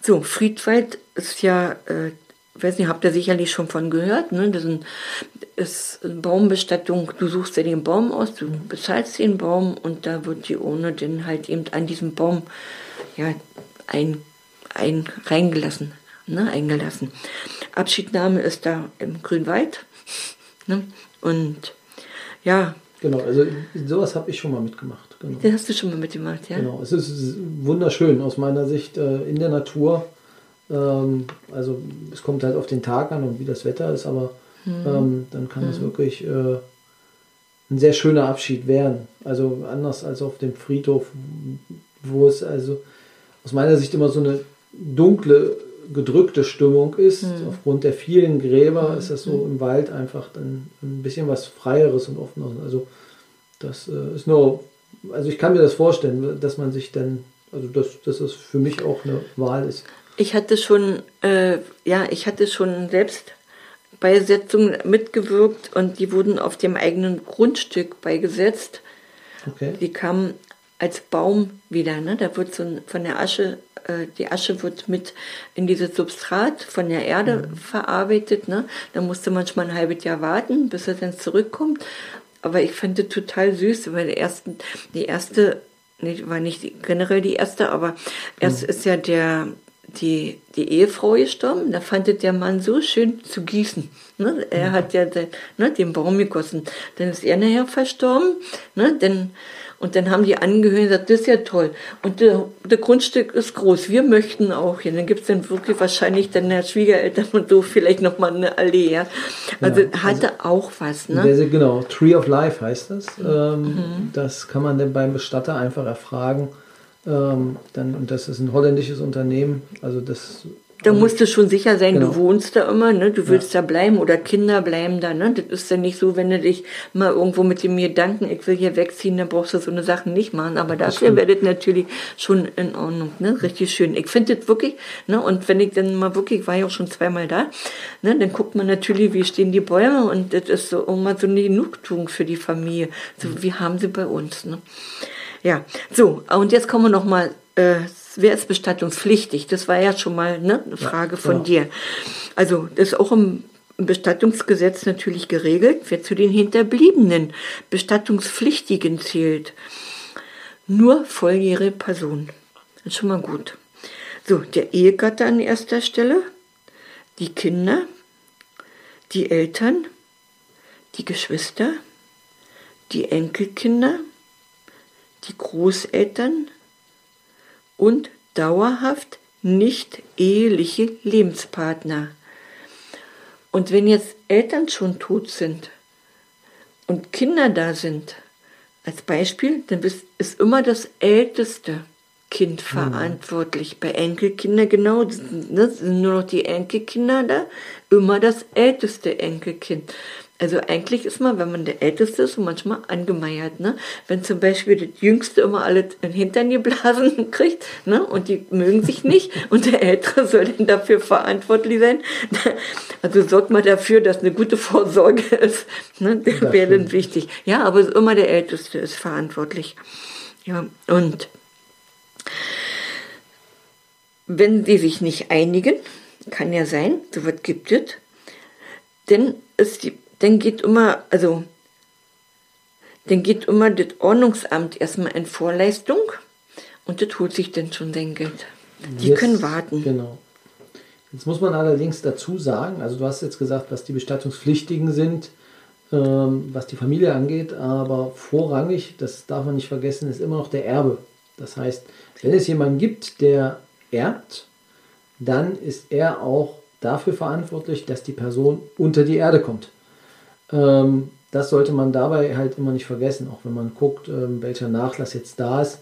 So, Friedwald ist ja, äh, weiß nicht, habt ihr sicherlich schon von gehört, ne? Das ist eine Baumbestattung, du suchst dir den Baum aus, du bezahlst den Baum und da wird die Urne dann halt eben an diesem Baum ja, ein, ein reingelassen, ne? eingelassen. Abschiednahme ist da im Grünwald. Ne? Und ja, Genau, also sowas habe ich schon mal mitgemacht. Genau. Den hast du schon mal mitgemacht, ja? Genau, es ist wunderschön aus meiner Sicht äh, in der Natur. Ähm, also es kommt halt auf den Tag an und wie das Wetter ist, aber mhm. ähm, dann kann es mhm. wirklich äh, ein sehr schöner Abschied werden. Also anders als auf dem Friedhof, wo es also aus meiner Sicht immer so eine dunkle gedrückte Stimmung ist. Mhm. Aufgrund der vielen Gräber mhm. ist das so hm. im Wald einfach dann ein bisschen was Freieres und Offeneres. Also das äh, ist nur, also ich kann mir das vorstellen, dass man sich dann, also dass, dass das für mich auch eine Wahl ist. Ich hatte schon, äh, ja, ich hatte schon selbst Beisetzungen mitgewirkt und die wurden auf dem eigenen Grundstück beigesetzt. Okay. Die kamen als Baum wieder, ne? Da wird so von der Asche äh, die Asche wird mit in dieses Substrat von der Erde mhm. verarbeitet. Ne? Da musste manchmal ein halbes Jahr warten, bis er dann zurückkommt. Aber ich fand es total süß, weil die, ersten, die erste, nee, war nicht generell die erste, aber erst mhm. ist ja der, die, die Ehefrau gestorben. Da fand der Mann so schön zu gießen. Ne? Er mhm. hat ja den, ne, den Baum gegossen. Dann ist er nachher verstorben. Ne? Dann und dann haben die Angehörigen gesagt, das ist ja toll. Und der, der Grundstück ist groß, wir möchten auch hier. Dann gibt es dann wirklich wahrscheinlich dann der Schwiegereltern und so vielleicht nochmal eine Allee. Ja. Also ja, hatte also, auch was. Ne? Der, genau, Tree of Life heißt das. Ähm, mhm. Das kann man dann beim Bestatter einfach erfragen. Ähm, dann, und das ist ein holländisches Unternehmen. Also das da musst du schon sicher sein, genau. du wohnst da immer, ne? du willst ja. da bleiben oder Kinder bleiben da. Ne? Das ist ja nicht so, wenn du dich mal irgendwo mit dem Gedanken, ich will hier wegziehen, dann brauchst du so eine Sachen nicht machen. Aber dafür wäre das natürlich schon in Ordnung. Ne? Richtig schön. Ich finde das wirklich, ne? und wenn ich dann mal wirklich, ich war ja auch schon zweimal da, ne? dann guckt man natürlich, wie stehen die Bäume und das ist so immer so eine Genugtuung für die Familie. So, mhm. wie haben sie bei uns. Ne? Ja, so, und jetzt kommen wir noch mal äh, wer ist bestattungspflichtig? Das war ja schon mal ne, eine Frage ja, von ja. dir. Also das ist auch im Bestattungsgesetz natürlich geregelt, wer zu den Hinterbliebenen Bestattungspflichtigen zählt. Nur volljährige Personen. Das ist schon mal gut. So, der Ehegatte an erster Stelle, die Kinder, die Eltern, die Geschwister, die Enkelkinder, die Großeltern, und dauerhaft nicht eheliche Lebenspartner. Und wenn jetzt Eltern schon tot sind und Kinder da sind, als Beispiel, dann ist immer das älteste Kind verantwortlich. Bei Enkelkindern genau, ne, das sind nur noch die Enkelkinder da, immer das älteste Enkelkind. Also eigentlich ist man, wenn man der Älteste ist, manchmal angemeiert. Ne? Wenn zum Beispiel das Jüngste immer alle in den Hintern geblasen kriegt ne? und die mögen sich nicht und der Ältere soll dann dafür verantwortlich sein. Also sorgt man dafür, dass eine gute Vorsorge ist. Ne? Das wäre dann wichtig. Ja, aber immer der Älteste ist verantwortlich. Ja, und wenn sie sich nicht einigen, kann ja sein, so was gibt es, dann ist die, dann geht immer, also, dann geht immer das Ordnungsamt erstmal in Vorleistung und das holt sich dann schon sein Geld. Die Jetzt- können warten. Genau. Jetzt muss man allerdings dazu sagen, also du hast jetzt gesagt, was die Bestattungspflichtigen sind, ähm, was die Familie angeht, aber vorrangig, das darf man nicht vergessen, ist immer noch der Erbe. Das heißt, wenn es jemanden gibt, der erbt, dann ist er auch dafür verantwortlich, dass die Person unter die Erde kommt. Ähm, das sollte man dabei halt immer nicht vergessen, auch wenn man guckt, ähm, welcher Nachlass jetzt da ist.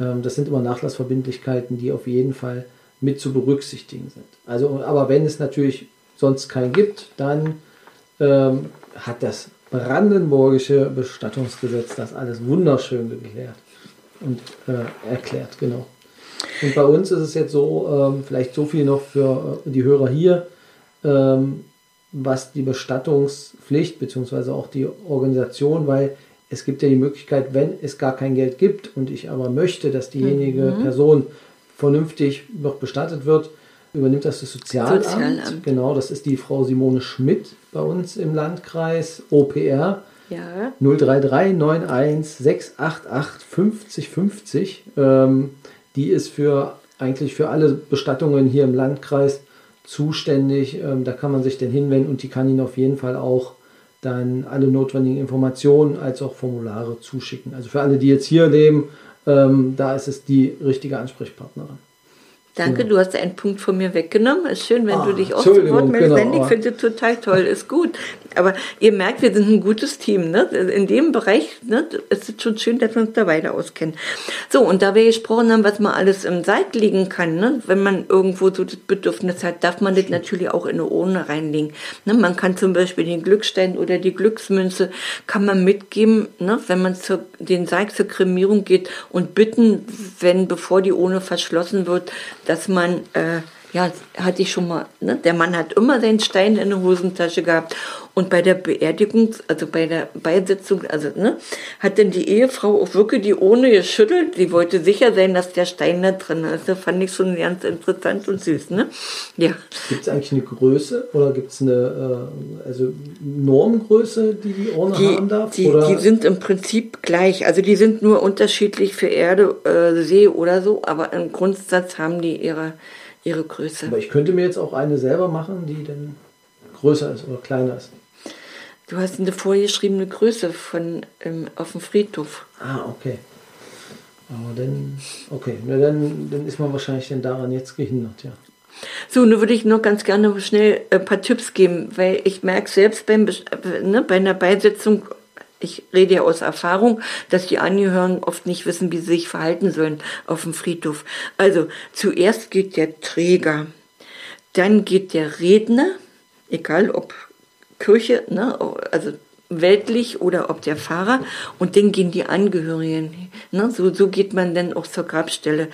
Ähm, das sind immer Nachlassverbindlichkeiten, die auf jeden Fall mit zu berücksichtigen sind. Also, aber wenn es natürlich sonst keinen gibt, dann ähm, hat das brandenburgische Bestattungsgesetz das alles wunderschön geklärt und äh, erklärt, genau. Und bei uns ist es jetzt so, ähm, vielleicht so viel noch für äh, die Hörer hier, ähm, was die Bestattungspflicht bzw. auch die Organisation, weil es gibt ja die Möglichkeit, wenn es gar kein Geld gibt und ich aber möchte, dass diejenige Person vernünftig noch bestattet wird, übernimmt das das Sozialamt. Sozialamt. Genau, das ist die Frau Simone Schmidt bei uns im Landkreis OPR. Ja, 033 91 688 50 50. Ähm, die ist für eigentlich für alle Bestattungen hier im Landkreis zuständig. Ähm, da kann man sich dann hinwenden und die kann Ihnen auf jeden Fall auch dann alle notwendigen Informationen als auch Formulare zuschicken. Also für alle, die jetzt hier leben, ähm, da ist es die richtige Ansprechpartnerin. danke, du hast einen Punkt von mir weggenommen. Ist schön, wenn Ah, du dich auch zu Wort meldest. genau, Ich finde es total toll, ist gut. Aber ihr merkt, wir sind ein gutes Team. Ne? In dem Bereich ne, ist es schon schön, dass wir uns da weiter auskennen. So, und da wir gesprochen haben, was man alles im Seid liegen kann, ne? wenn man irgendwo so das Bedürfnis hat, darf man das natürlich auch in eine Urne reinlegen. Ne? Man kann zum Beispiel den Glückstein oder die Glücksmünze kann man mitgeben, ne? wenn man zur, den Sarg zur Kremierung geht und bitten, wenn bevor die Urne verschlossen wird, dass man äh, ja, hatte ich schon mal, ne? der Mann hat immer seinen Stein in der Hosentasche gehabt. Und bei der Beerdigung, also bei der Beisetzung, also, ne, hat dann die Ehefrau auch wirklich die Urne geschüttelt. Sie wollte sicher sein, dass der Stein da drin ist. Das fand ich schon ganz interessant und süß, ne? Ja. Gibt es eigentlich eine Größe oder gibt es eine äh, also Normgröße, die die Urne Die, haben darf? die, oder? die sind im Prinzip gleich. Also die sind nur unterschiedlich für Erde, äh, See oder so, aber im Grundsatz haben die ihre, ihre Größe. Aber ich könnte mir jetzt auch eine selber machen, die dann größer ist oder kleiner ist. Du hast eine vorgeschriebene Größe von ähm, auf dem Friedhof. Ah, okay. Aber dann, okay, na dann, dann ist man wahrscheinlich dann daran jetzt gehindert, ja. So, nun würde ich noch ganz gerne schnell ein paar Tipps geben, weil ich merke selbst beim, ne, bei einer Beisetzung, ich rede ja aus Erfahrung, dass die Angehörigen oft nicht wissen, wie sie sich verhalten sollen auf dem Friedhof. Also, zuerst geht der Träger, dann geht der Redner, egal ob Kirche, ne, also weltlich oder ob der Pfarrer und dann gehen die Angehörigen. Ne, so, so geht man dann auch zur Grabstelle.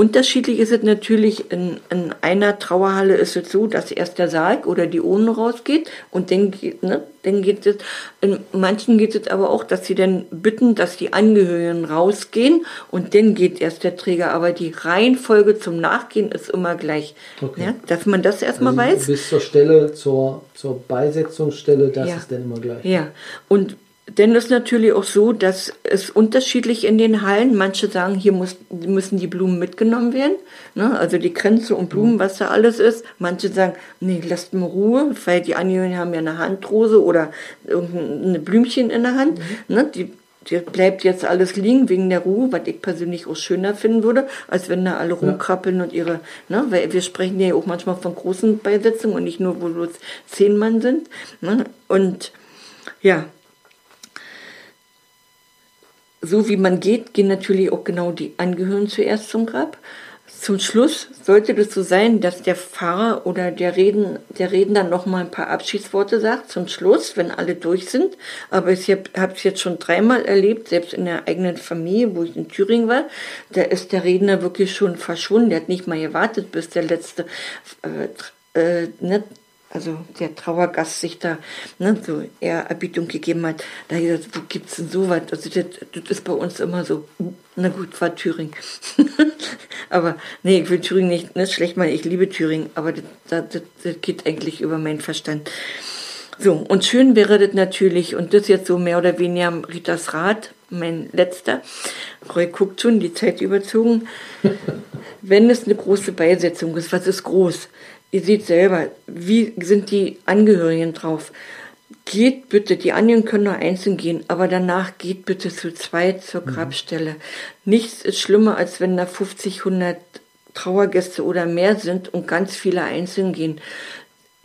Unterschiedlich ist es natürlich, in, in einer Trauerhalle ist es so, dass erst der Sarg oder die Urne rausgeht und dann geht, ne, dann geht es, in manchen geht es aber auch, dass sie dann bitten, dass die Angehörigen rausgehen und dann geht erst der Träger. Aber die Reihenfolge zum Nachgehen ist immer gleich. Okay. Ja, dass man das erstmal Also weiß. Bis zur Stelle, zur, zur Beisetzungsstelle, das Ja. ist dann immer gleich. Ja, und dann ist natürlich auch so, dass es unterschiedlich in den Hallen. Manche sagen, hier muss, müssen die Blumen mitgenommen werden, ne? also die Kränze und Blumen, was da alles ist. Manche sagen, nee, lasst mir Ruhe, weil die Angehörigen haben ja eine Handrose oder irgendein Blümchen in der Hand. Ne? Die, die bleibt jetzt alles liegen wegen der Ruhe, was ich persönlich auch schöner finden würde, als wenn da alle rumkrabbeln und ihre, ne, weil wir sprechen ja auch manchmal von großen Beisetzungen und nicht nur, wo bloß zehn Mann sind. Ne? Und ja, so wie man geht, gehen natürlich auch genau die Angehörigen zuerst zum Grab. Zum Schluss sollte das so sein, dass der Pfarrer oder der, Reden, der Redner noch mal ein paar Abschiedsworte sagt zum Schluss, wenn alle durch sind. Aber ich habe es jetzt schon dreimal erlebt, selbst in der eigenen Familie, wo ich in Thüringen war, da ist der Redner wirklich schon verschwunden. Der hat nicht mal gewartet, bis der letzte äh, äh, ne, also der Trauergast sich da ne, so eher Erbietung gegeben hat, da hat gesagt, wo gibt's denn sowas? Also das, das ist bei uns immer so, na gut, war Thüringen. aber nee, ich will Thüringen nicht, nicht schlecht machen, ich liebe Thüringen, aber das, das, das geht eigentlich über meinen Verstand. So, und schön wäre das natürlich, und das jetzt so mehr oder weniger Ritas Rat, mein letzter, Roy guckt schon, die Zeit überzogen, wenn es eine große Beisetzung ist, was ist groß? ihr seht selber, wie sind die Angehörigen drauf. Geht bitte, die Angehörigen können nur einzeln gehen, aber danach geht bitte zu zweit zur mhm. Grabstelle. Nichts ist schlimmer, als wenn da 50, 100 Trauergäste oder mehr sind und ganz viele einzeln gehen.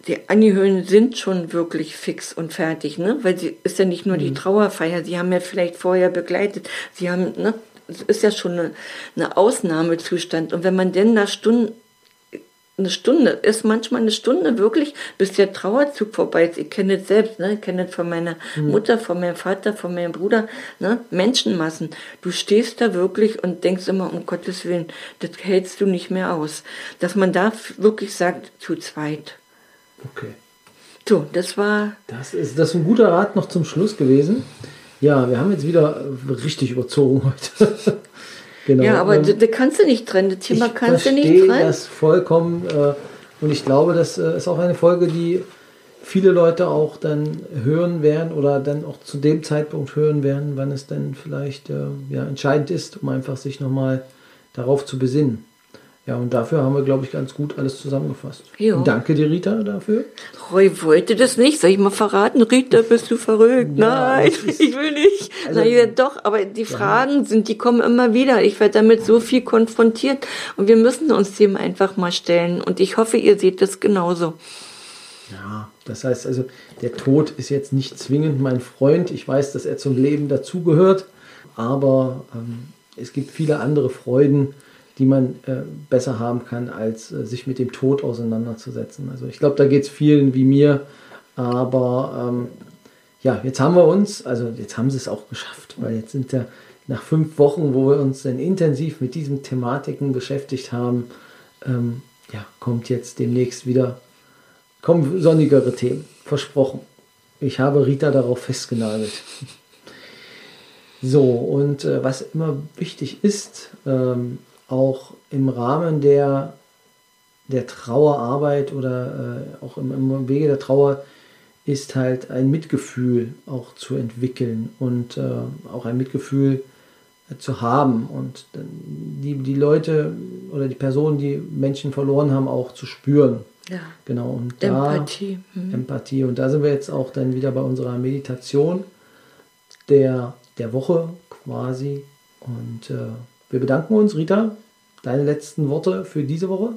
Die Angehörigen sind schon wirklich fix und fertig, ne? Weil sie ist ja nicht nur mhm. die Trauerfeier, sie haben ja vielleicht vorher begleitet, sie haben, ne? Es ist ja schon eine, eine Ausnahmezustand. Und wenn man denn nach Stunden eine Stunde, ist manchmal eine Stunde wirklich, bis der Trauerzug vorbei ist. Ich kenne es selbst, ne? ich kenne es von meiner mhm. Mutter, von meinem Vater, von meinem Bruder, ne? Menschenmassen. Du stehst da wirklich und denkst immer, um Gottes Willen, das hältst du nicht mehr aus. Dass man da wirklich sagt, zu zweit. Okay. So, das war. Das ist, das ist ein guter Rat noch zum Schluss gewesen. Ja, wir haben jetzt wieder richtig überzogen heute. Genau. Ja, aber ähm, da kannst du nicht trennen. Das Thema kannst du nicht trennen. Ich verstehe das vollkommen. Äh, und ich glaube, das äh, ist auch eine Folge, die viele Leute auch dann hören werden oder dann auch zu dem Zeitpunkt hören werden, wann es dann vielleicht äh, ja, entscheidend ist, um einfach sich nochmal darauf zu besinnen. Ja, und dafür haben wir, glaube ich, ganz gut alles zusammengefasst. Jo. danke dir, Rita, dafür. Roy wollte das nicht. Soll ich mal verraten? Rita, bist du verrückt? Ja, Nein, ich will nicht. Also, Na, doch, aber die Fragen ja. sind, die kommen immer wieder. Ich werde damit so viel konfrontiert und wir müssen uns dem einfach mal stellen. Und ich hoffe, ihr seht das genauso. Ja, das heißt also, der Tod ist jetzt nicht zwingend mein Freund. Ich weiß, dass er zum Leben dazugehört, aber ähm, es gibt viele andere Freuden, die man äh, besser haben kann, als äh, sich mit dem Tod auseinanderzusetzen. Also ich glaube, da geht es vielen wie mir, aber ähm, ja, jetzt haben wir uns, also jetzt haben sie es auch geschafft, weil jetzt sind ja nach fünf Wochen, wo wir uns dann intensiv mit diesen Thematiken beschäftigt haben, ähm, ja, kommt jetzt demnächst wieder, kommen sonnigere Themen, versprochen. Ich habe Rita darauf festgenagelt. So, und äh, was immer wichtig ist, ähm, auch im Rahmen der, der Trauerarbeit oder äh, auch im, im, Wege der Trauer ist halt ein Mitgefühl auch zu entwickeln und äh, auch ein Mitgefühl äh, zu haben und die, die Leute oder die Personen, die Menschen verloren haben, auch zu spüren. Ja. Genau. Und da, Empathie. Mhm. Empathie. Und da sind wir jetzt auch dann wieder bei unserer Meditation der, der Woche quasi. Und äh, wir bedanken uns. Rita, deine letzten Worte für diese Woche?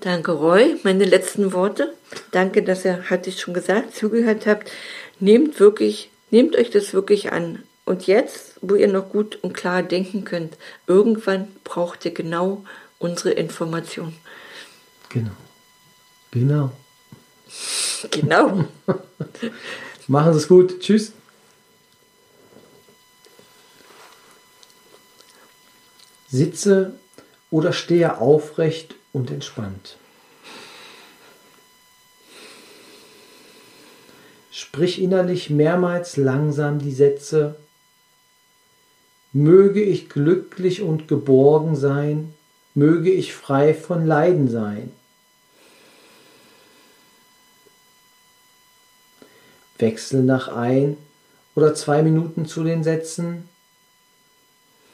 Danke, Roy. Meine letzten Worte. Danke, dass ihr, hatte ich schon gesagt, zugehört habt. Nehmt wirklich, nehmt euch das wirklich an. Und jetzt, wo ihr noch gut und klar denken könnt, irgendwann braucht ihr genau unsere Information. Genau. Genau. Genau. Machen Sie es gut. Tschüss. Sitze oder stehe aufrecht und entspannt. Sprich innerlich mehrmals langsam die Sätze Möge ich glücklich und geborgen sein, möge ich frei von Leiden sein. Wechsel nach ein oder zwei Minuten zu den Sätzen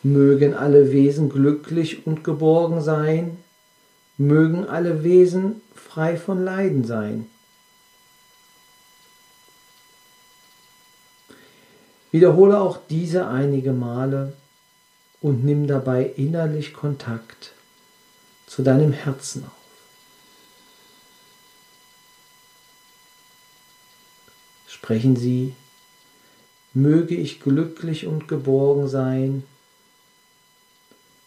Mögen alle Wesen glücklich und geborgen sein, mögen alle Wesen frei von Leiden sein. Wiederhole auch diese einige Male und nimm dabei innerlich Kontakt zu deinem Herzen auf. Sprechen Sie Möge ich glücklich und geborgen sein.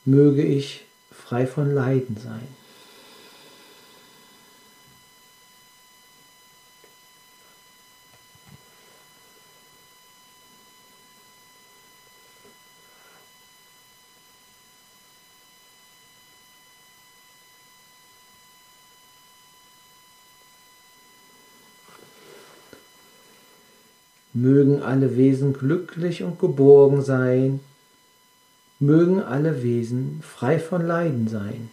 Möge ich frei von Leiden sein. Mögen alle Wesen glücklich und geborgen sein. Mögen alle Wesen frei von Leiden sein.